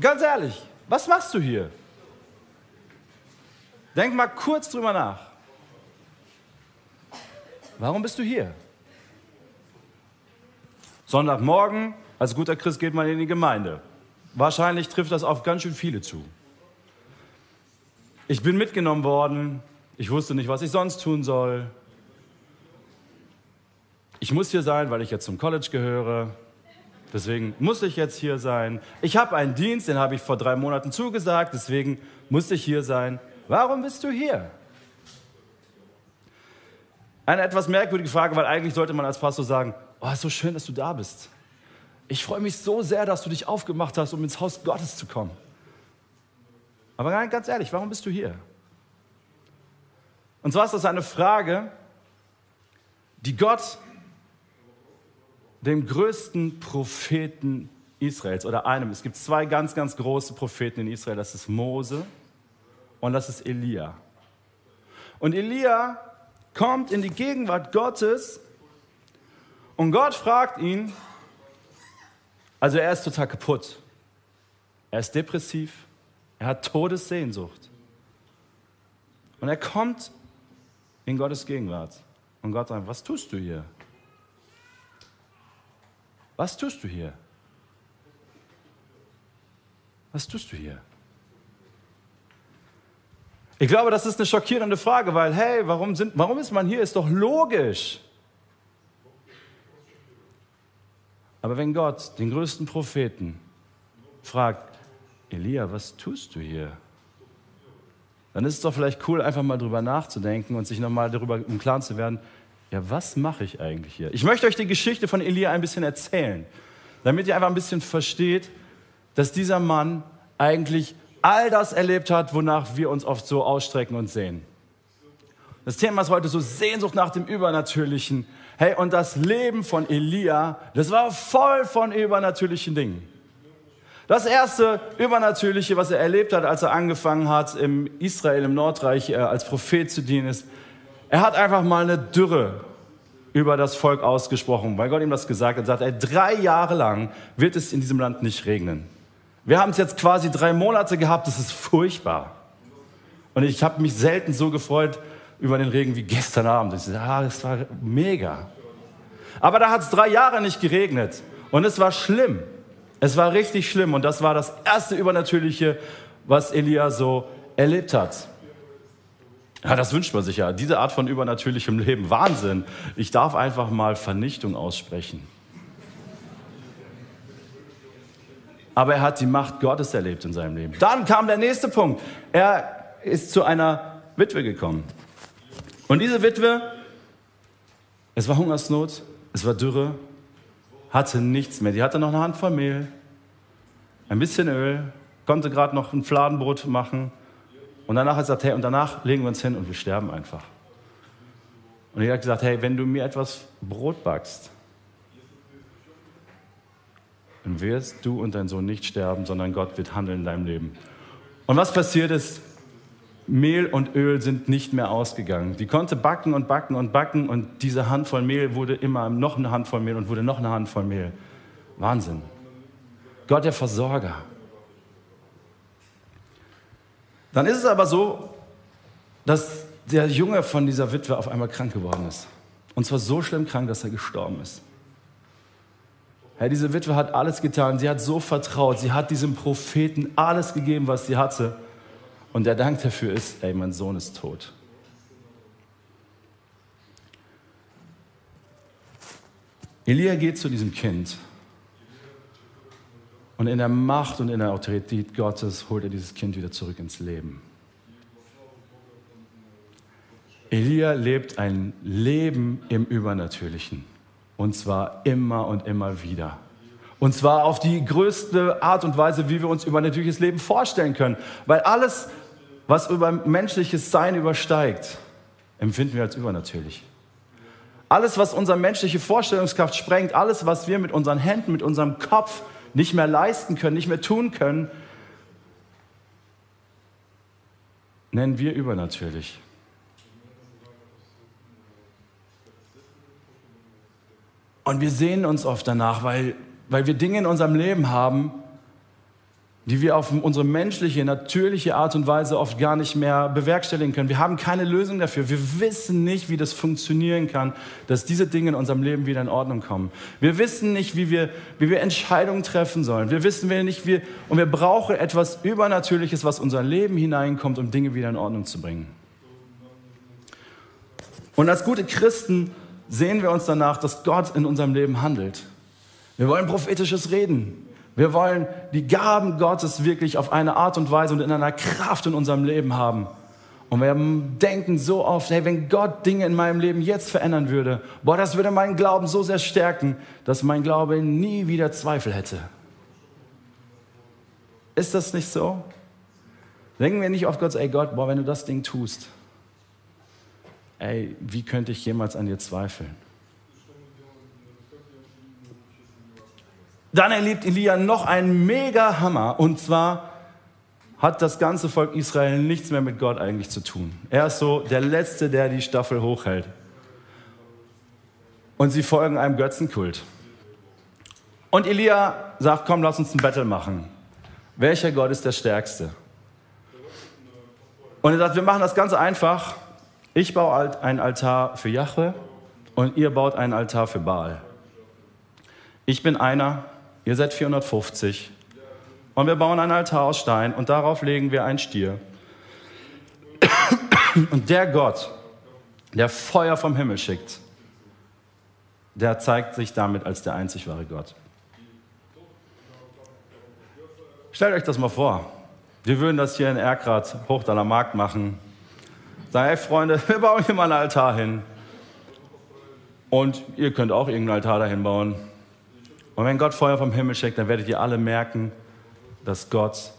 Ganz ehrlich, was machst du hier? Denk mal kurz drüber nach. Warum bist du hier? Sonntagmorgen, als guter Christ geht man in die Gemeinde. Wahrscheinlich trifft das auf ganz schön viele zu. Ich bin mitgenommen worden. Ich wusste nicht, was ich sonst tun soll. Ich muss hier sein, weil ich jetzt zum College gehöre. Deswegen muss ich jetzt hier sein. Ich habe einen Dienst, den habe ich vor drei Monaten zugesagt. Deswegen muss ich hier sein. Warum bist du hier? Eine etwas merkwürdige Frage, weil eigentlich sollte man als Pastor sagen, oh, ist so schön, dass du da bist. Ich freue mich so sehr, dass du dich aufgemacht hast, um ins Haus Gottes zu kommen. Aber ganz ehrlich, warum bist du hier? Und zwar ist das eine Frage, die Gott dem größten Propheten Israels oder einem, es gibt zwei ganz, ganz große Propheten in Israel, das ist Mose und das ist Elia. Und Elia kommt in die Gegenwart Gottes und Gott fragt ihn, also er ist total kaputt, er ist depressiv, er hat Todessehnsucht. Und er kommt in Gottes Gegenwart. Und Gott sagt, was tust du hier? Was tust du hier? Was tust du hier? Ich glaube, das ist eine schockierende Frage, weil, hey, warum, sind, warum ist man hier? Ist doch logisch. Aber wenn Gott den größten Propheten fragt, Elia, was tust du hier? Dann ist es doch vielleicht cool, einfach mal drüber nachzudenken und sich nochmal darüber im Klaren zu werden, ja, was mache ich eigentlich hier? Ich möchte euch die Geschichte von Elia ein bisschen erzählen, damit ihr einfach ein bisschen versteht, dass dieser Mann eigentlich all das erlebt hat, wonach wir uns oft so ausstrecken und sehen. Das Thema ist heute so Sehnsucht nach dem Übernatürlichen. Hey, und das Leben von Elia, das war voll von übernatürlichen Dingen. Das erste Übernatürliche, was er erlebt hat, als er angefangen hat, im Israel, im Nordreich äh, als Prophet zu dienen, ist, er hat einfach mal eine Dürre über das Volk ausgesprochen, weil Gott ihm das gesagt hat. Er sagt, ey, drei Jahre lang wird es in diesem Land nicht regnen. Wir haben es jetzt quasi drei Monate gehabt, das ist furchtbar. Und ich habe mich selten so gefreut über den Regen wie gestern Abend. Ich dachte, ah, das war mega. Aber da hat es drei Jahre nicht geregnet. Und es war schlimm. Es war richtig schlimm. Und das war das erste Übernatürliche, was Elia so erlebt hat. Ja, das wünscht man sich ja. Diese Art von übernatürlichem Leben. Wahnsinn. Ich darf einfach mal Vernichtung aussprechen. aber er hat die Macht Gottes erlebt in seinem Leben. Dann kam der nächste Punkt. Er ist zu einer Witwe gekommen. Und diese Witwe, es war Hungersnot, es war Dürre, hatte nichts mehr. Die hatte noch eine Handvoll Mehl, ein bisschen Öl, konnte gerade noch ein Fladenbrot machen. Und danach hat er gesagt, hey, und danach legen wir uns hin und wir sterben einfach. Und er hat gesagt, hey, wenn du mir etwas Brot backst, dann wirst du und dein Sohn nicht sterben, sondern Gott wird handeln in deinem Leben. Und was passiert ist, Mehl und Öl sind nicht mehr ausgegangen. Die konnte backen und backen und backen und diese Handvoll Mehl wurde immer noch eine Handvoll Mehl und wurde noch eine Handvoll Mehl. Wahnsinn. Gott der Versorger. Dann ist es aber so, dass der Junge von dieser Witwe auf einmal krank geworden ist. Und zwar so schlimm krank, dass er gestorben ist. Herr, diese Witwe hat alles getan. Sie hat so vertraut. Sie hat diesem Propheten alles gegeben, was sie hatte. Und der Dank dafür ist, ey, mein Sohn ist tot. Elia geht zu diesem Kind und in der Macht und in der Autorität Gottes holt er dieses Kind wieder zurück ins Leben. Elia lebt ein Leben im Übernatürlichen. Und zwar immer und immer wieder. Und zwar auf die größte Art und Weise, wie wir uns über natürliches Leben vorstellen können. Weil alles, was über menschliches Sein übersteigt, empfinden wir als übernatürlich. Alles, was unsere menschliche Vorstellungskraft sprengt, alles, was wir mit unseren Händen, mit unserem Kopf nicht mehr leisten können, nicht mehr tun können, nennen wir übernatürlich. Und wir sehen uns oft danach, weil, weil wir Dinge in unserem Leben haben, die wir auf unsere menschliche, natürliche Art und Weise oft gar nicht mehr bewerkstelligen können. Wir haben keine Lösung dafür. Wir wissen nicht, wie das funktionieren kann, dass diese Dinge in unserem Leben wieder in Ordnung kommen. Wir wissen nicht, wie wir, wie wir Entscheidungen treffen sollen. Wir wissen nicht, wie, und wir brauchen etwas Übernatürliches, was unser Leben hineinkommt, um Dinge wieder in Ordnung zu bringen. Und als gute Christen sehen wir uns danach, dass Gott in unserem Leben handelt. Wir wollen prophetisches Reden. Wir wollen die Gaben Gottes wirklich auf eine Art und Weise und in einer Kraft in unserem Leben haben. Und wir denken so oft, hey, wenn Gott Dinge in meinem Leben jetzt verändern würde, boah, das würde meinen Glauben so sehr stärken, dass mein Glaube nie wieder Zweifel hätte. Ist das nicht so? Denken wir nicht oft Gott, ey Gott, boah, wenn du das Ding tust, ey, wie könnte ich jemals an dir zweifeln? Dann erlebt Elia noch einen mega Hammer und zwar hat das ganze Volk Israel nichts mehr mit Gott eigentlich zu tun. Er ist so der Letzte, der die Staffel hochhält. Und sie folgen einem Götzenkult. Und Elia sagt, komm, lass uns ein Battle machen. Welcher Gott ist der Stärkste? Und er sagt, wir machen das ganz einfach. Ich baue einen Altar für Jahwe und ihr baut einen Altar für Baal. Ich bin einer, Ihr seid 450. Und wir bauen einen Altar aus Stein und darauf legen wir einen Stier. Und der Gott, der Feuer vom Himmel schickt, der zeigt sich damit als der einzig wahre Gott. Stellt euch das mal vor. Wir würden das hier in Erkrath, Hochdaler Markt machen. Sagen, hey Freunde, wir bauen hier mal einen Altar hin. Und ihr könnt auch irgendeinen Altar dahin bauen. Und wenn Gott Feuer vom Himmel schickt, dann werdet ihr alle merken, dass Gott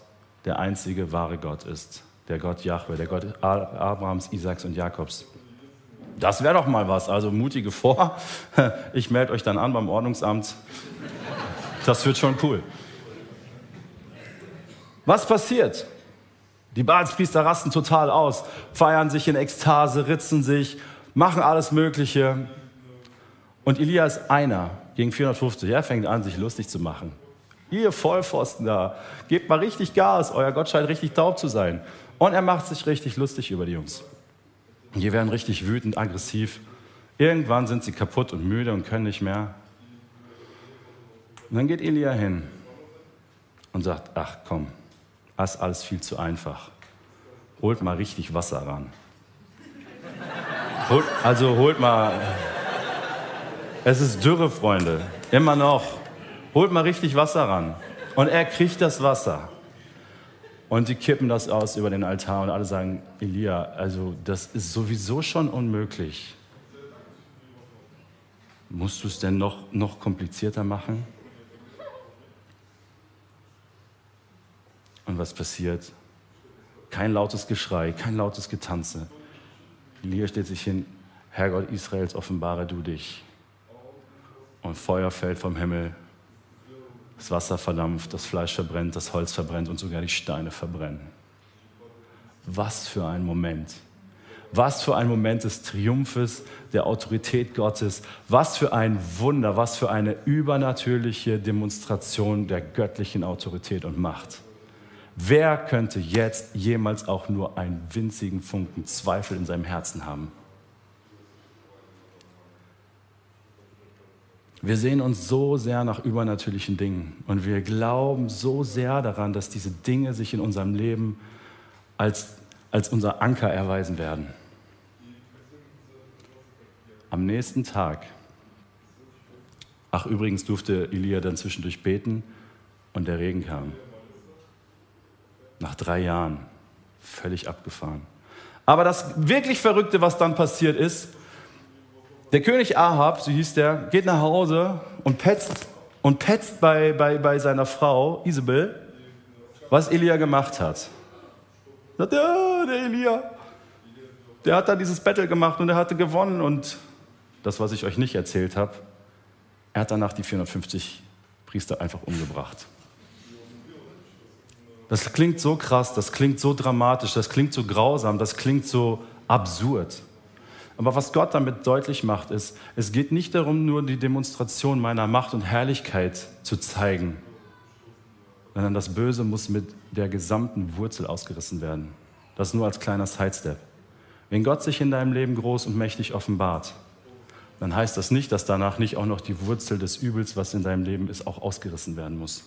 der einzige wahre Gott ist. Der Gott Jahwe, der Gott Abrahams, Isaaks und Jakobs. Das wäre doch mal was. Also mutige vor. Ich melde euch dann an beim Ordnungsamt. Das wird schon cool. Was passiert? Die Baalspriester rasten total aus, feiern sich in Ekstase, ritzen sich, machen alles Mögliche. Und Elia ist einer gegen 450. Er fängt an, sich lustig zu machen. Ihr Vollpfosten da, gebt mal richtig Gas, euer Gott scheint richtig taub zu sein. Und er macht sich richtig lustig über die Jungs. Die werden richtig wütend, aggressiv. Irgendwann sind sie kaputt und müde und können nicht mehr. Und dann geht Elia hin und sagt, ach komm, das ist alles viel zu einfach. Holt mal richtig Wasser ran. Holt, also holt mal es ist Dürre, Freunde. Immer noch. Holt mal richtig Wasser ran. Und er kriegt das Wasser. Und die kippen das aus über den Altar und alle sagen, Elia, also das ist sowieso schon unmöglich. Musst du es denn noch, noch komplizierter machen? Und was passiert? Kein lautes Geschrei, kein lautes Getanze. Elia steht sich hin, Herrgott Israels, offenbare du dich und Feuer fällt vom Himmel. Das Wasser verdampft, das Fleisch verbrennt, das Holz verbrennt und sogar die Steine verbrennen. Was für ein Moment. Was für ein Moment des Triumphes, der Autorität Gottes. Was für ein Wunder, was für eine übernatürliche Demonstration der göttlichen Autorität und Macht. Wer könnte jetzt jemals auch nur einen winzigen Funken Zweifel in seinem Herzen haben? Wir sehen uns so sehr nach übernatürlichen Dingen und wir glauben so sehr daran, dass diese Dinge sich in unserem Leben als, als unser Anker erweisen werden. Am nächsten Tag, ach übrigens durfte Elia dann zwischendurch beten und der Regen kam. Nach drei Jahren, völlig abgefahren. Aber das wirklich Verrückte, was dann passiert ist, der König Ahab, so hieß der, geht nach Hause und petzt, und petzt bei, bei, bei seiner Frau Isabel, was Elia gemacht hat. Sagt, ja, der Elia, der hat da dieses Battle gemacht und er hatte gewonnen und das, was ich euch nicht erzählt habe, er hat danach die 450 Priester einfach umgebracht. Das klingt so krass, das klingt so dramatisch, das klingt so grausam, das klingt so absurd. Aber was Gott damit deutlich macht, ist, es geht nicht darum, nur die Demonstration meiner Macht und Herrlichkeit zu zeigen, sondern das Böse muss mit der gesamten Wurzel ausgerissen werden. Das nur als kleiner Sidestep. Wenn Gott sich in deinem Leben groß und mächtig offenbart, dann heißt das nicht, dass danach nicht auch noch die Wurzel des Übels, was in deinem Leben ist, auch ausgerissen werden muss.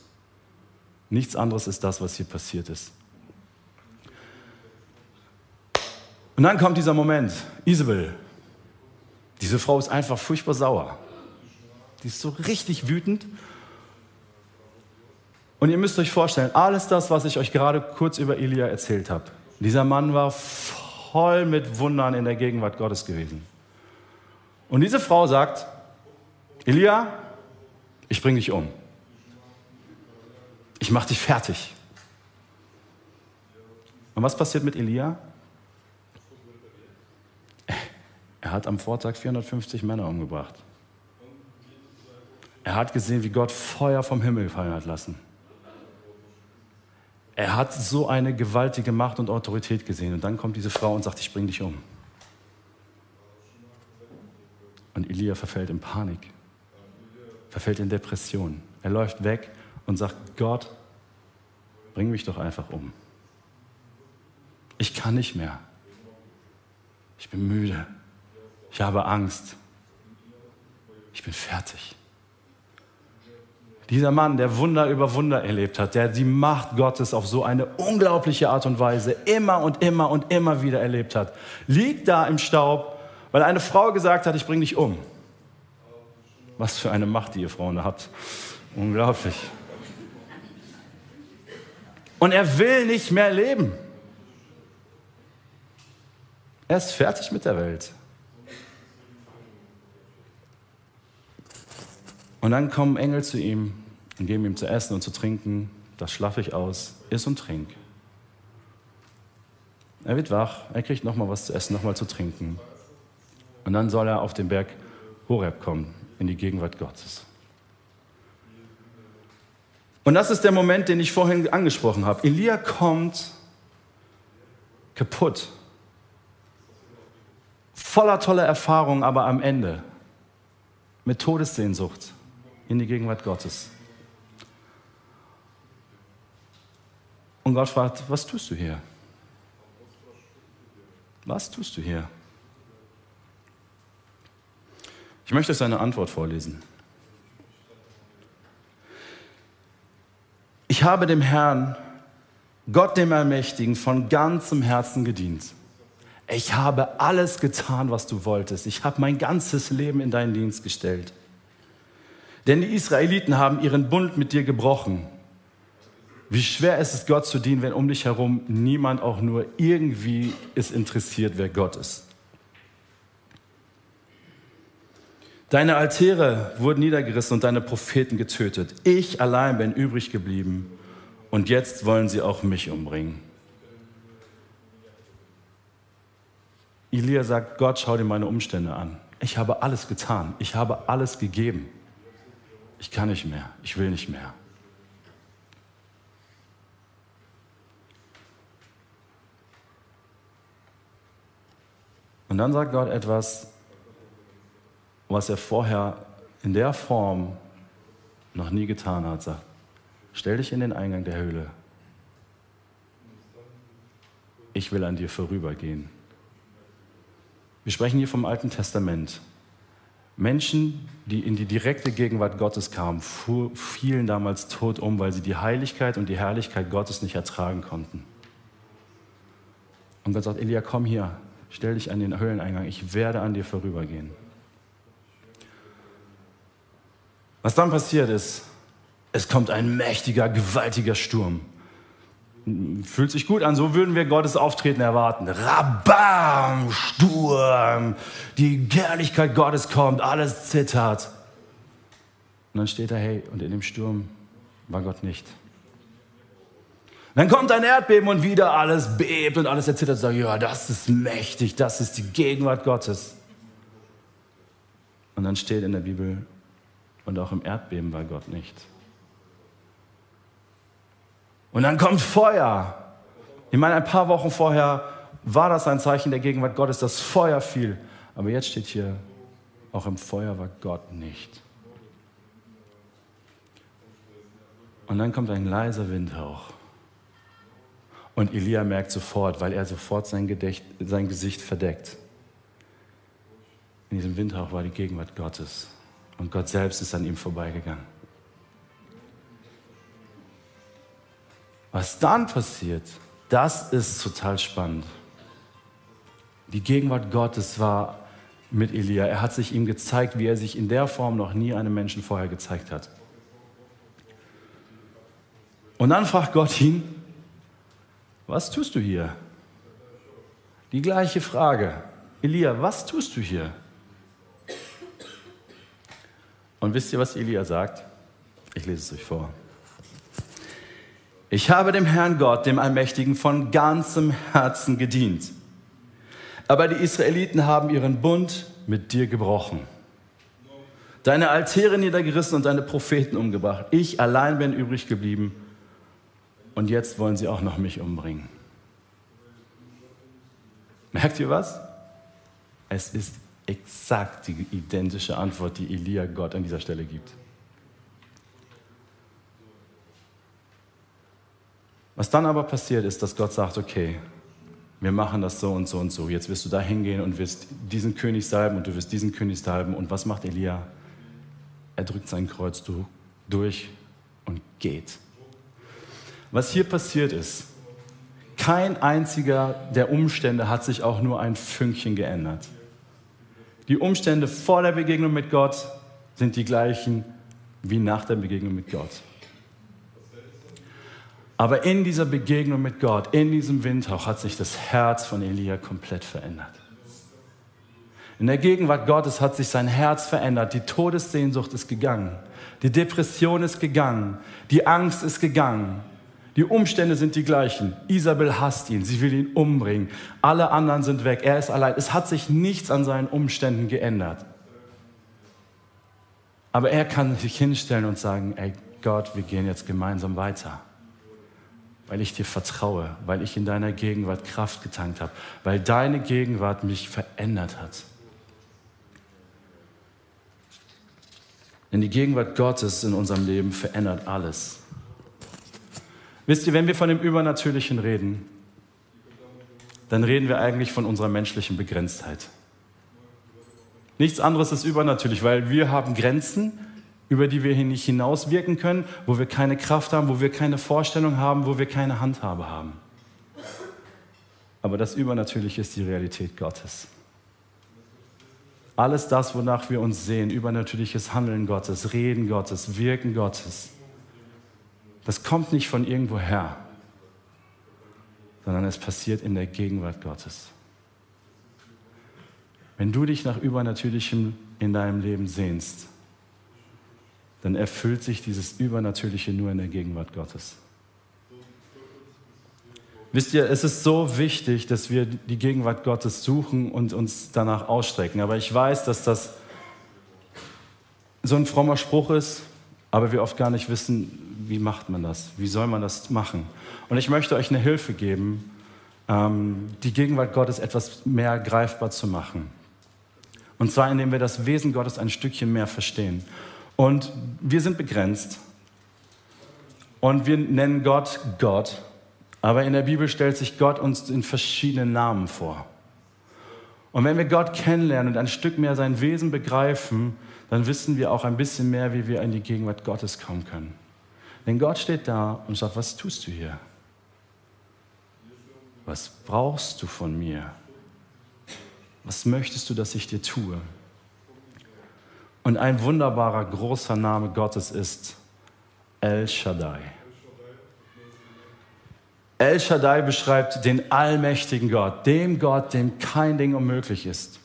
Nichts anderes ist das, was hier passiert ist. Und dann kommt dieser Moment, Isabel. Diese Frau ist einfach furchtbar sauer. Die ist so richtig wütend. Und ihr müsst euch vorstellen, alles das, was ich euch gerade kurz über Elia erzählt habe, dieser Mann war voll mit Wundern in der Gegenwart Gottes gewesen. Und diese Frau sagt, Elia, ich bringe dich um. Ich mache dich fertig. Und was passiert mit Elia? Er hat am Vortag 450 Männer umgebracht. Er hat gesehen, wie Gott Feuer vom Himmel fallen hat lassen. Er hat so eine gewaltige Macht und Autorität gesehen. Und dann kommt diese Frau und sagt, ich bringe dich um. Und Elia verfällt in Panik, verfällt in Depression. Er läuft weg und sagt, Gott, bring mich doch einfach um. Ich kann nicht mehr. Ich bin müde. Ich habe Angst. Ich bin fertig. Dieser Mann, der Wunder über Wunder erlebt hat, der die Macht Gottes auf so eine unglaubliche Art und Weise immer und immer und immer wieder erlebt hat, liegt da im Staub, weil eine Frau gesagt hat, ich bringe dich um. Was für eine Macht, die ihr Frauen habt. Unglaublich. Und er will nicht mehr leben. Er ist fertig mit der Welt. Und dann kommen Engel zu ihm und geben ihm zu essen und zu trinken. Das schlafe ich aus, iss und trink. Er wird wach, er kriegt nochmal was zu essen, nochmal zu trinken. Und dann soll er auf den Berg Horeb kommen, in die Gegenwart Gottes. Und das ist der Moment, den ich vorhin angesprochen habe. Elia kommt kaputt, voller toller Erfahrung, aber am Ende mit Todessehnsucht in die Gegenwart Gottes. Und Gott fragt, was tust du hier? Was tust du hier? Ich möchte seine Antwort vorlesen. Ich habe dem Herrn, Gott dem Allmächtigen, von ganzem Herzen gedient. Ich habe alles getan, was du wolltest. Ich habe mein ganzes Leben in deinen Dienst gestellt. Denn die Israeliten haben ihren Bund mit dir gebrochen. Wie schwer ist es, Gott zu dienen, wenn um dich herum niemand auch nur irgendwie ist interessiert, wer Gott ist. Deine Altäre wurden niedergerissen und deine Propheten getötet. Ich allein bin übrig geblieben und jetzt wollen sie auch mich umbringen. Elia sagt, Gott, schau dir meine Umstände an. Ich habe alles getan. Ich habe alles gegeben ich kann nicht mehr, ich will nicht mehr. Und dann sagt Gott etwas, was er vorher in der Form noch nie getan hat. Sagt, stell dich in den Eingang der Höhle. Ich will an dir vorübergehen. Wir sprechen hier vom Alten Testament. Menschen, die in die direkte Gegenwart Gottes kamen, fielen damals tot um, weil sie die Heiligkeit und die Herrlichkeit Gottes nicht ertragen konnten. Und Gott sagt, Elia, komm hier, stell dich an den Höhleneingang, ich werde an dir vorübergehen. Was dann passiert ist, es kommt ein mächtiger, gewaltiger Sturm fühlt sich gut an. So würden wir Gottes Auftreten erwarten. Rabam, Sturm, die Herrlichkeit Gottes kommt, alles zittert. Und dann steht er, hey, und in dem Sturm war Gott nicht. Dann kommt ein Erdbeben und wieder alles bebt und alles erzittert. Sagt, ja, das ist mächtig, das ist die Gegenwart Gottes. Und dann steht in der Bibel, und auch im Erdbeben war Gott nicht. Und dann kommt Feuer. Ich meine, ein paar Wochen vorher war das ein Zeichen der Gegenwart Gottes, dass Feuer fiel. Aber jetzt steht hier, auch im Feuer war Gott nicht. Und dann kommt ein leiser Windhauch. Und Elia merkt sofort, weil er sofort sein, Gedächt, sein Gesicht verdeckt. In diesem Windhauch war die Gegenwart Gottes. Und Gott selbst ist an ihm vorbeigegangen. Was dann passiert, das ist total spannend. Die Gegenwart Gottes war mit Elia. Er hat sich ihm gezeigt, wie er sich in der Form noch nie einem Menschen vorher gezeigt hat. Und dann fragt Gott ihn, was tust du hier? Die gleiche Frage. Elia, was tust du hier? Und wisst ihr, was Elia sagt? Ich lese es euch vor. Ich habe dem Herrn Gott, dem Allmächtigen, von ganzem Herzen gedient. Aber die Israeliten haben ihren Bund mit dir gebrochen. Deine Altäre niedergerissen und deine Propheten umgebracht. Ich allein bin übrig geblieben und jetzt wollen sie auch noch mich umbringen. Merkt ihr was? Es ist exakt die identische Antwort, die Elia Gott an dieser Stelle gibt. Was dann aber passiert ist, dass Gott sagt, okay, wir machen das so und so und so. Jetzt wirst du da hingehen und wirst diesen König salben und du wirst diesen König salben. Und was macht Elia? Er drückt sein Kreuz durch und geht. Was hier passiert ist, kein einziger der Umstände hat sich auch nur ein Fünkchen geändert. Die Umstände vor der Begegnung mit Gott sind die gleichen wie nach der Begegnung mit Gott. Aber in dieser Begegnung mit Gott, in diesem Windhauch, hat sich das Herz von Elia komplett verändert. In der Gegenwart Gottes hat sich sein Herz verändert. Die Todessehnsucht ist gegangen. Die Depression ist gegangen. Die Angst ist gegangen. Die Umstände sind die gleichen. Isabel hasst ihn, sie will ihn umbringen. Alle anderen sind weg, er ist allein. Es hat sich nichts an seinen Umständen geändert. Aber er kann sich hinstellen und sagen, ey Gott, wir gehen jetzt gemeinsam weiter. Weil ich dir vertraue, weil ich in deiner Gegenwart Kraft getankt habe, weil deine Gegenwart mich verändert hat. Denn die Gegenwart Gottes in unserem Leben verändert alles. Wisst ihr, wenn wir von dem Übernatürlichen reden, dann reden wir eigentlich von unserer menschlichen Begrenztheit. Nichts anderes ist übernatürlich, weil wir haben Grenzen, über die wir nicht hinauswirken können, wo wir keine Kraft haben, wo wir keine Vorstellung haben, wo wir keine Handhabe haben. Aber das Übernatürliche ist die Realität Gottes. Alles das, wonach wir uns sehen, übernatürliches Handeln Gottes, Reden Gottes, Wirken Gottes, das kommt nicht von irgendwoher, sondern es passiert in der Gegenwart Gottes. Wenn du dich nach Übernatürlichem in deinem Leben sehnst, dann erfüllt sich dieses Übernatürliche nur in der Gegenwart Gottes. Wisst ihr, es ist so wichtig, dass wir die Gegenwart Gottes suchen und uns danach ausstrecken. Aber ich weiß, dass das so ein frommer Spruch ist, aber wir oft gar nicht wissen, wie macht man das? Wie soll man das machen? Und ich möchte euch eine Hilfe geben, ähm, die Gegenwart Gottes etwas mehr greifbar zu machen. Und zwar, indem wir das Wesen Gottes ein Stückchen mehr verstehen. Und wir sind begrenzt. Und wir nennen Gott Gott. Aber in der Bibel stellt sich Gott uns in verschiedenen Namen vor. Und wenn wir Gott kennenlernen und ein Stück mehr sein Wesen begreifen, dann wissen wir auch ein bisschen mehr, wie wir in die Gegenwart Gottes kommen können. Denn Gott steht da und sagt, was tust du hier? Was brauchst du von mir? Was möchtest du, dass ich dir tue? Und ein wunderbarer, großer Name Gottes ist El Shaddai. El Shaddai beschreibt den allmächtigen Gott, dem Gott, dem kein Ding unmöglich ist.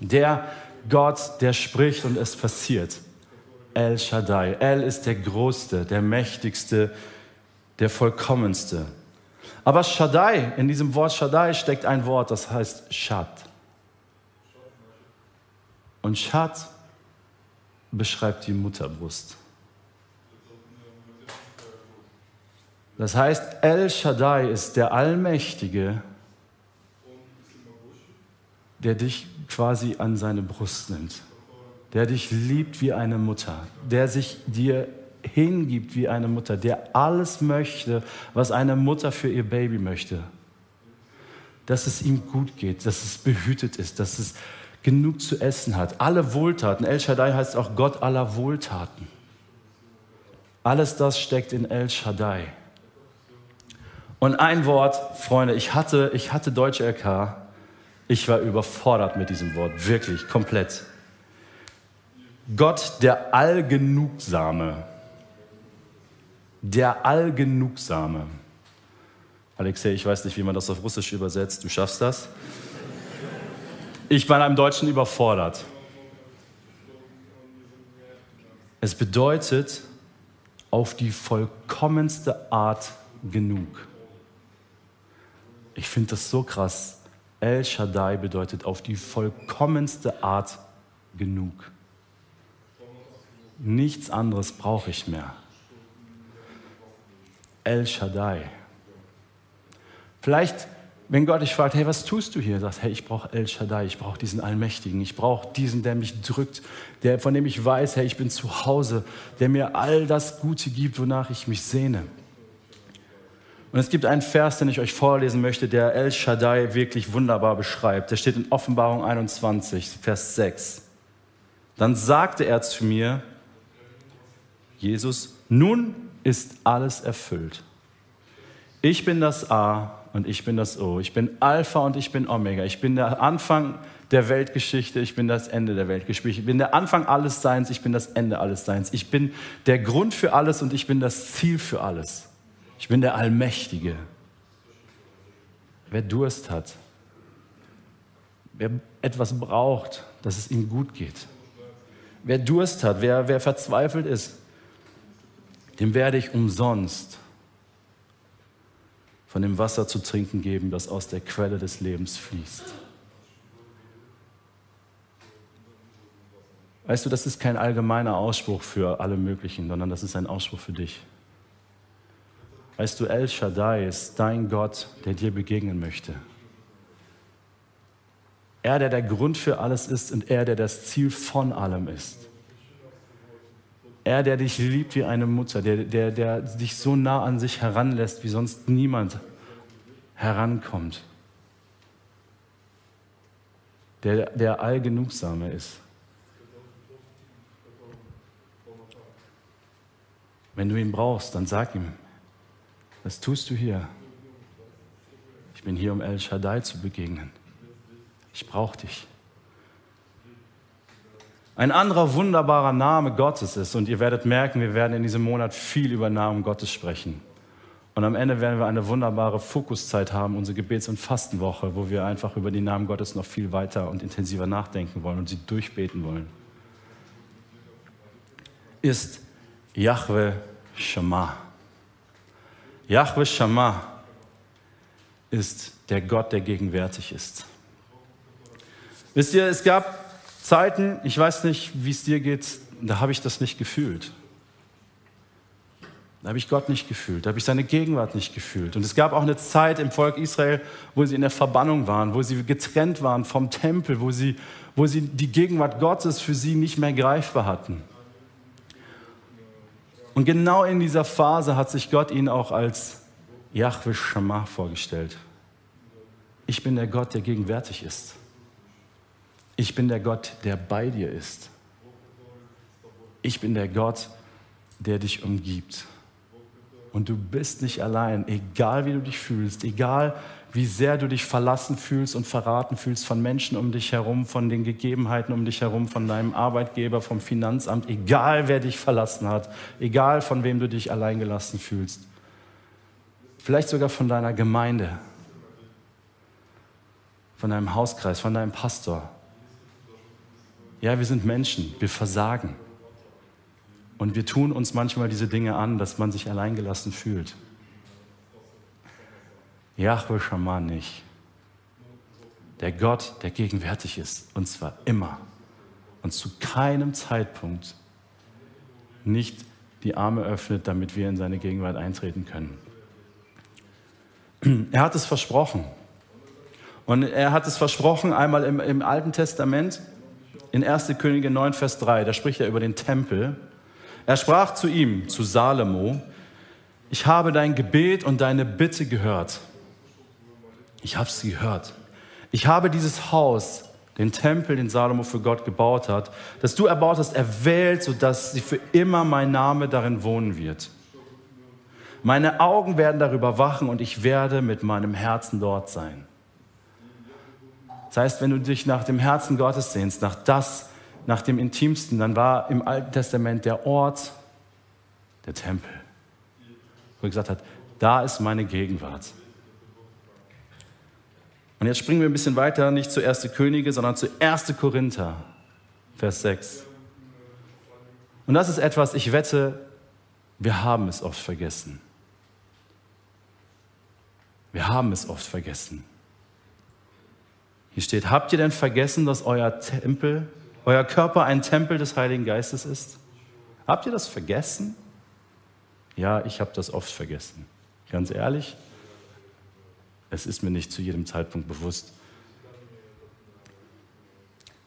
Der Gott, der spricht und es passiert. El Shaddai. El ist der Größte, der Mächtigste, der Vollkommenste. Aber Shaddai, in diesem Wort Shaddai steckt ein Wort, das heißt Shad. Und Shad beschreibt die Mutterbrust. Das heißt, El Shaddai ist der Allmächtige, der dich quasi an seine Brust nimmt der dich liebt wie eine Mutter, der sich dir hingibt wie eine Mutter, der alles möchte, was eine Mutter für ihr Baby möchte. Dass es ihm gut geht, dass es behütet ist, dass es genug zu essen hat. Alle Wohltaten. El Shaddai heißt auch Gott aller Wohltaten. Alles das steckt in El Shaddai. Und ein Wort, Freunde, ich hatte, ich hatte Deutsch LK. Ich war überfordert mit diesem Wort, wirklich, komplett. Gott, der Allgenugsame. Der Allgenugsame. Alexei, ich weiß nicht, wie man das auf Russisch übersetzt. Du schaffst das? Ich war in einem Deutschen überfordert. Es bedeutet auf die vollkommenste Art genug. Ich finde das so krass. El Shaddai bedeutet auf die vollkommenste Art genug. Nichts anderes brauche ich mehr. El Shaddai. Vielleicht, wenn Gott dich fragt, hey, was tust du hier? Sagst, hey, ich brauche El Shaddai, ich brauche diesen Allmächtigen, ich brauche diesen, der mich drückt, der, von dem ich weiß, hey, ich bin zu Hause, der mir all das Gute gibt, wonach ich mich sehne. Und es gibt einen Vers, den ich euch vorlesen möchte, der El Shaddai wirklich wunderbar beschreibt. Der steht in Offenbarung 21, Vers 6. Dann sagte er zu mir, Jesus, nun ist alles erfüllt. Ich bin das A und ich bin das O. Ich bin Alpha und ich bin Omega. Ich bin der Anfang der Weltgeschichte, ich bin das Ende der Weltgeschichte. Ich bin der Anfang alles Seins, ich bin das Ende alles Seins. Ich bin der Grund für alles und ich bin das Ziel für alles. Ich bin der Allmächtige. Wer Durst hat, wer etwas braucht, dass es ihm gut geht, wer Durst hat, wer, wer verzweifelt ist, dem werde ich umsonst von dem Wasser zu trinken geben, das aus der Quelle des Lebens fließt. Weißt du, das ist kein allgemeiner Ausspruch für alle möglichen, sondern das ist ein Ausspruch für dich. Weißt du, El Shaddai ist dein Gott, der dir begegnen möchte. Er, der der Grund für alles ist und er, der das Ziel von allem ist. Er, der dich liebt wie eine Mutter, der, der, der dich so nah an sich heranlässt, wie sonst niemand herankommt. Der, der Allgenugsame ist. Wenn du ihn brauchst, dann sag ihm, was tust du hier? Ich bin hier, um El Shaddai zu begegnen. Ich brauche dich. Ein anderer wunderbarer Name Gottes ist, und ihr werdet merken, wir werden in diesem Monat viel über Namen Gottes sprechen. Und am Ende werden wir eine wunderbare Fokuszeit haben, unsere Gebets- und Fastenwoche, wo wir einfach über die Namen Gottes noch viel weiter und intensiver nachdenken wollen und sie durchbeten wollen. Ist Yahweh Shammah. Yahweh Shammah ist der Gott, der gegenwärtig ist. Wisst ihr, es gab Zeiten, ich weiß nicht, wie es dir geht, da habe ich das nicht gefühlt. Da habe ich Gott nicht gefühlt, da habe ich seine Gegenwart nicht gefühlt. Und es gab auch eine Zeit im Volk Israel, wo sie in der Verbannung waren, wo sie getrennt waren vom Tempel, wo sie, wo sie die Gegenwart Gottes für sie nicht mehr greifbar hatten. Und genau in dieser Phase hat sich Gott ihnen auch als Yahweh Shammah vorgestellt. Ich bin der Gott, der gegenwärtig ist. Ich bin der Gott, der bei dir ist. Ich bin der Gott, der dich umgibt. Und du bist nicht allein, egal wie du dich fühlst, egal wie sehr du dich verlassen fühlst und verraten fühlst von Menschen um dich herum, von den Gegebenheiten um dich herum, von deinem Arbeitgeber, vom Finanzamt, egal wer dich verlassen hat, egal von wem du dich alleingelassen fühlst. Vielleicht sogar von deiner Gemeinde, von deinem Hauskreis, von deinem Pastor, ja, wir sind Menschen, wir versagen. Und wir tun uns manchmal diese Dinge an, dass man sich alleingelassen fühlt. Yahweh Shammah nicht. Der Gott, der gegenwärtig ist, und zwar immer und zu keinem Zeitpunkt nicht die Arme öffnet, damit wir in seine Gegenwart eintreten können. Er hat es versprochen. Und er hat es versprochen einmal im, im Alten Testament in 1. Könige 9, Vers 3, da spricht er über den Tempel. Er sprach zu ihm, zu Salomo, ich habe dein Gebet und deine Bitte gehört. Ich habe sie gehört. Ich habe dieses Haus, den Tempel, den Salomo für Gott gebaut hat, das du erbaut hast, erwählt, sodass sie für immer mein Name darin wohnen wird. Meine Augen werden darüber wachen und ich werde mit meinem Herzen dort sein. Das heißt, wenn du dich nach dem Herzen Gottes sehnst, nach das, nach dem Intimsten, dann war im Alten Testament der Ort der Tempel, wo er gesagt hat, da ist meine Gegenwart. Und jetzt springen wir ein bisschen weiter, nicht zu 1. Könige, sondern zu 1. Korinther, Vers 6. Und das ist etwas, ich wette, wir haben es oft vergessen. Wir haben es oft vergessen. Hier steht, habt ihr denn vergessen, dass euer Tempel, euer Körper ein Tempel des Heiligen Geistes ist? Habt ihr das vergessen? Ja, ich habe das oft vergessen. Ganz ehrlich, es ist mir nicht zu jedem Zeitpunkt bewusst.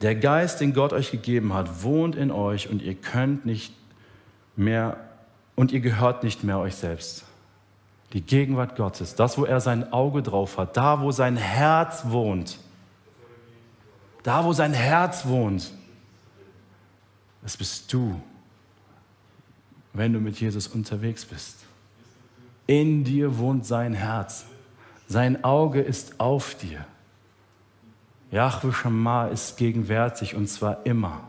Der Geist, den Gott euch gegeben hat, wohnt in euch und ihr könnt nicht mehr und ihr gehört nicht mehr euch selbst die Gegenwart Gottes, das, wo er sein Auge drauf hat, da, wo sein Herz wohnt, da, wo sein Herz wohnt, das bist du, wenn du mit Jesus unterwegs bist. In dir wohnt sein Herz. Sein Auge ist auf dir. Yahweh Shammah ist gegenwärtig und zwar immer.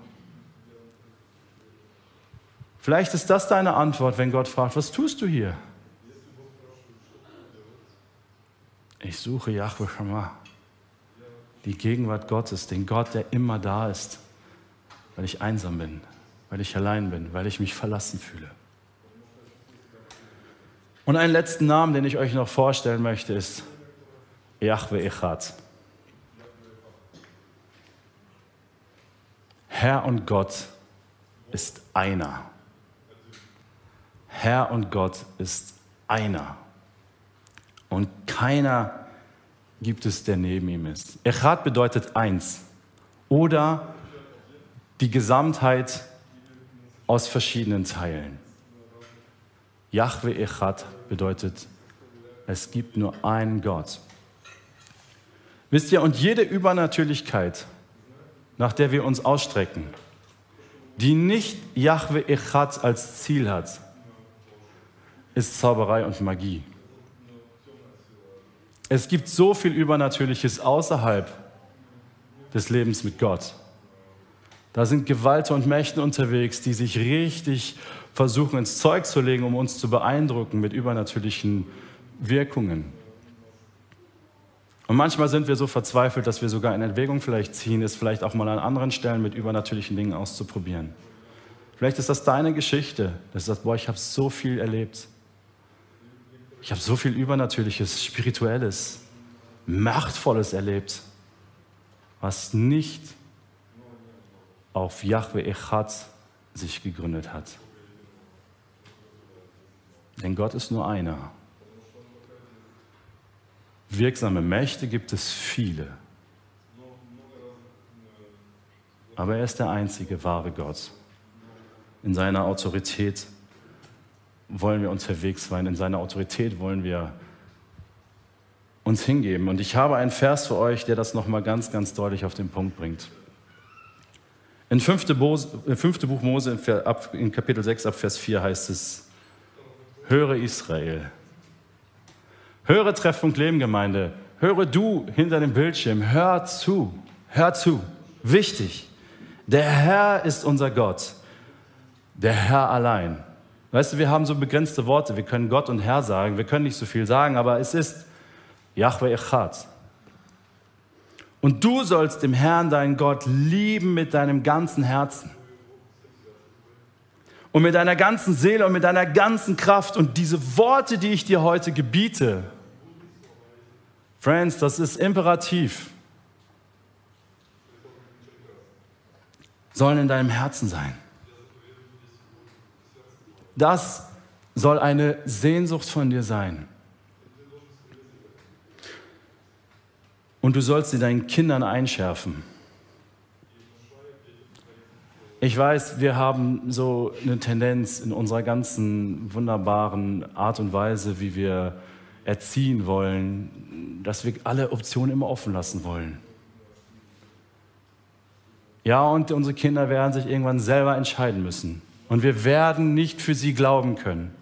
Vielleicht ist das deine Antwort, wenn Gott fragt, was tust du hier? Ich suche Yahweh Shammah, die Gegenwart Gottes, den Gott, der immer da ist, weil ich einsam bin, weil ich allein bin, weil ich mich verlassen fühle. Und einen letzten Namen, den ich euch noch vorstellen möchte, ist Yahweh Echad. Herr und Gott ist einer. Herr und Gott ist einer und keiner gibt es, der neben ihm ist. Echad bedeutet eins oder die Gesamtheit aus verschiedenen Teilen. Yahweh Echad bedeutet, es gibt nur einen Gott. Wisst ihr, und jede Übernatürlichkeit, nach der wir uns ausstrecken, die nicht Yahweh Echad als Ziel hat, ist Zauberei und Magie. Es gibt so viel Übernatürliches außerhalb des Lebens mit Gott. Da sind Gewalten und Mächte unterwegs, die sich richtig versuchen ins Zeug zu legen, um uns zu beeindrucken mit übernatürlichen Wirkungen. Und manchmal sind wir so verzweifelt, dass wir sogar in Erwägung vielleicht ziehen, es vielleicht auch mal an anderen Stellen mit übernatürlichen Dingen auszuprobieren. Vielleicht ist das deine Geschichte, dass du sagst, boah, ich habe so viel erlebt. Ich habe so viel Übernatürliches, Spirituelles, Machtvolles erlebt, was nicht auf Yahweh Echad sich gegründet hat. Denn Gott ist nur einer. Wirksame Mächte gibt es viele. Aber er ist der einzige wahre Gott. In seiner Autorität wollen wir unterwegs sein, in seiner Autorität wollen wir uns hingeben. Und ich habe einen Vers für euch, der das nochmal ganz, ganz deutlich auf den Punkt bringt. In 5. Buch Mose in Kapitel 6 ab Vers 4 heißt es, höre Israel, höre Treffpunkt Leben Gemeinde, höre du hinter dem Bildschirm, hör zu, hör zu, wichtig, der Herr ist unser Gott, der Herr allein. Weißt du, wir haben so begrenzte Worte. Wir können Gott und Herr sagen. Wir können nicht so viel sagen, aber es ist Yahweh Echad. Und du sollst dem Herrn, deinen Gott, lieben mit deinem ganzen Herzen. Und mit deiner ganzen Seele und mit deiner ganzen Kraft. Und diese Worte, die ich dir heute gebiete, Friends, das ist imperativ, sollen in deinem Herzen sein. Das soll eine Sehnsucht von dir sein. Und du sollst sie deinen Kindern einschärfen. Ich weiß, wir haben so eine Tendenz in unserer ganzen wunderbaren Art und Weise, wie wir erziehen wollen, dass wir alle Optionen immer offen lassen wollen. Ja, und unsere Kinder werden sich irgendwann selber entscheiden müssen. Und wir werden nicht für sie glauben können.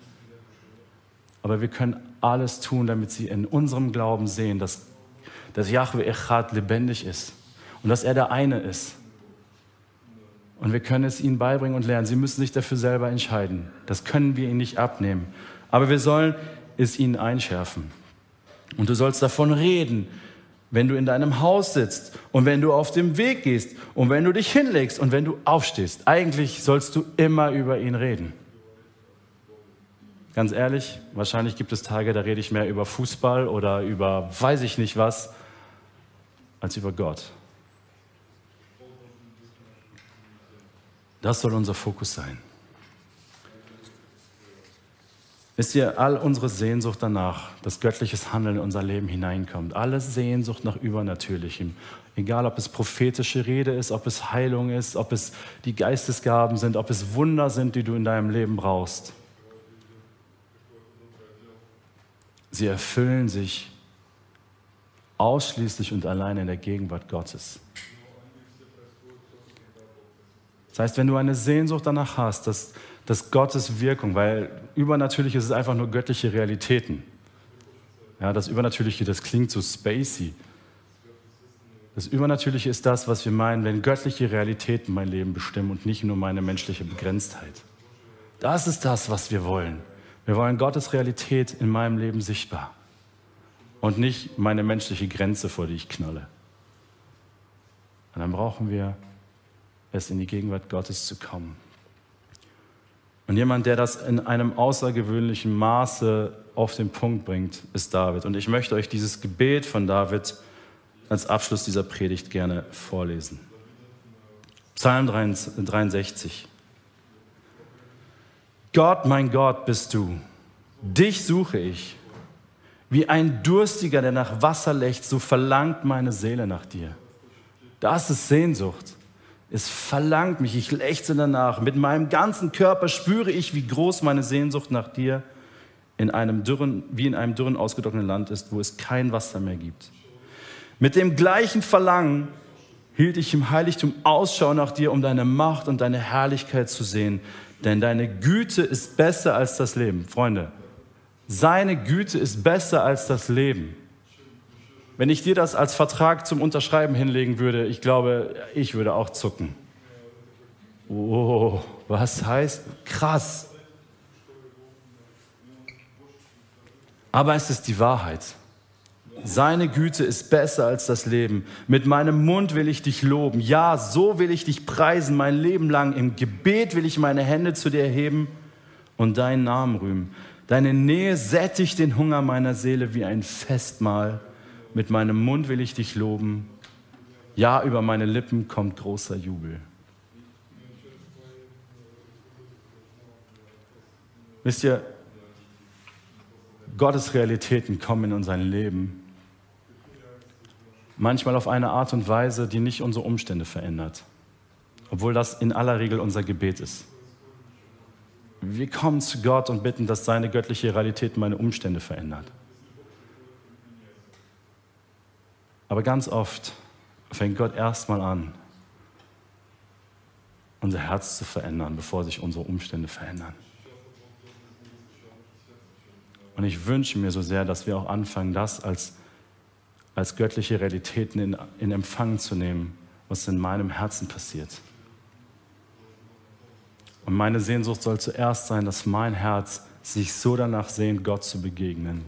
Aber wir können alles tun, damit sie in unserem Glauben sehen, dass, dass Yahweh Echad lebendig ist und dass er der eine ist. Und wir können es ihnen beibringen und lernen. Sie müssen sich dafür selber entscheiden. Das können wir ihnen nicht abnehmen. Aber wir sollen es ihnen einschärfen. Und du sollst davon reden, wenn du in deinem Haus sitzt und wenn du auf dem Weg gehst und wenn du dich hinlegst und wenn du aufstehst. Eigentlich sollst du immer über ihn reden. Ganz ehrlich, wahrscheinlich gibt es Tage, da rede ich mehr über Fußball oder über weiß ich nicht was, als über Gott. Das soll unser Fokus sein. Wisst ihr, all unsere Sehnsucht danach, dass göttliches Handeln in unser Leben hineinkommt, alle Sehnsucht nach Übernatürlichem, egal ob es prophetische Rede ist, ob es Heilung ist, ob es die Geistesgaben sind, ob es Wunder sind, die du in deinem Leben brauchst, sie erfüllen sich ausschließlich und allein in der Gegenwart Gottes. Das heißt, wenn du eine Sehnsucht danach hast, dass, dass Gottes Wirkung, weil übernatürlich ist es einfach nur göttliche Realitäten. Ja, das Übernatürliche, das klingt so spacey. Das Übernatürliche ist das, was wir meinen, wenn göttliche Realitäten mein Leben bestimmen und nicht nur meine menschliche Begrenztheit. Das ist das, was wir wollen. Wir wollen Gottes Realität in meinem Leben sichtbar und nicht meine menschliche Grenze, vor die ich knalle. Und dann brauchen wir es in die Gegenwart Gottes zu kommen. Und jemand, der das in einem außergewöhnlichen Maße auf den Punkt bringt, ist David. Und ich möchte euch dieses Gebet von David als Abschluss dieser Predigt gerne vorlesen. Psalm 63. Gott, mein Gott, bist du. Dich suche ich. Wie ein Durstiger, der nach Wasser lechzt, so verlangt meine Seele nach dir. Das ist Sehnsucht. Es verlangt mich, ich lechze danach. Mit meinem ganzen Körper spüre ich, wie groß meine Sehnsucht nach dir in einem dürren, wie in einem dürren, ausgetrockneten Land ist, wo es kein Wasser mehr gibt. Mit dem gleichen Verlangen hielt ich im Heiligtum Ausschau nach dir, um deine Macht und deine Herrlichkeit zu sehen. Denn deine Güte ist besser als das Leben. Freunde, seine Güte ist besser als das Leben. Wenn ich dir das als Vertrag zum Unterschreiben hinlegen würde, ich glaube, ich würde auch zucken. Oh, was heißt krass? Aber es ist die Wahrheit. Seine Güte ist besser als das Leben. Mit meinem Mund will ich dich loben. Ja, so will ich dich preisen mein Leben lang. Im Gebet will ich meine Hände zu dir erheben und deinen Namen rühmen. Deine Nähe sättigt den Hunger meiner Seele wie ein Festmahl. Mit meinem Mund will ich dich loben. Ja, über meine Lippen kommt großer Jubel. Wisst ihr, Gottes Realitäten kommen in unser Leben. Manchmal auf eine Art und Weise, die nicht unsere Umstände verändert. Obwohl das in aller Regel unser Gebet ist. Wir kommen zu Gott und bitten, dass seine göttliche Realität meine Umstände verändert. Aber ganz oft fängt Gott erstmal an, unser Herz zu verändern, bevor sich unsere Umstände verändern. Und ich wünsche mir so sehr, dass wir auch anfangen, das als, als göttliche Realitäten in, in Empfang zu nehmen, was in meinem Herzen passiert. Und meine Sehnsucht soll zuerst sein, dass mein Herz sich so danach sehnt, Gott zu begegnen.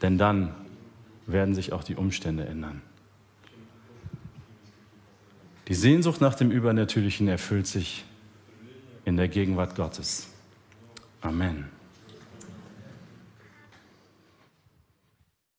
Denn dann werden sich auch die Umstände ändern. Die Sehnsucht nach dem Übernatürlichen erfüllt sich in der Gegenwart Gottes. Amen.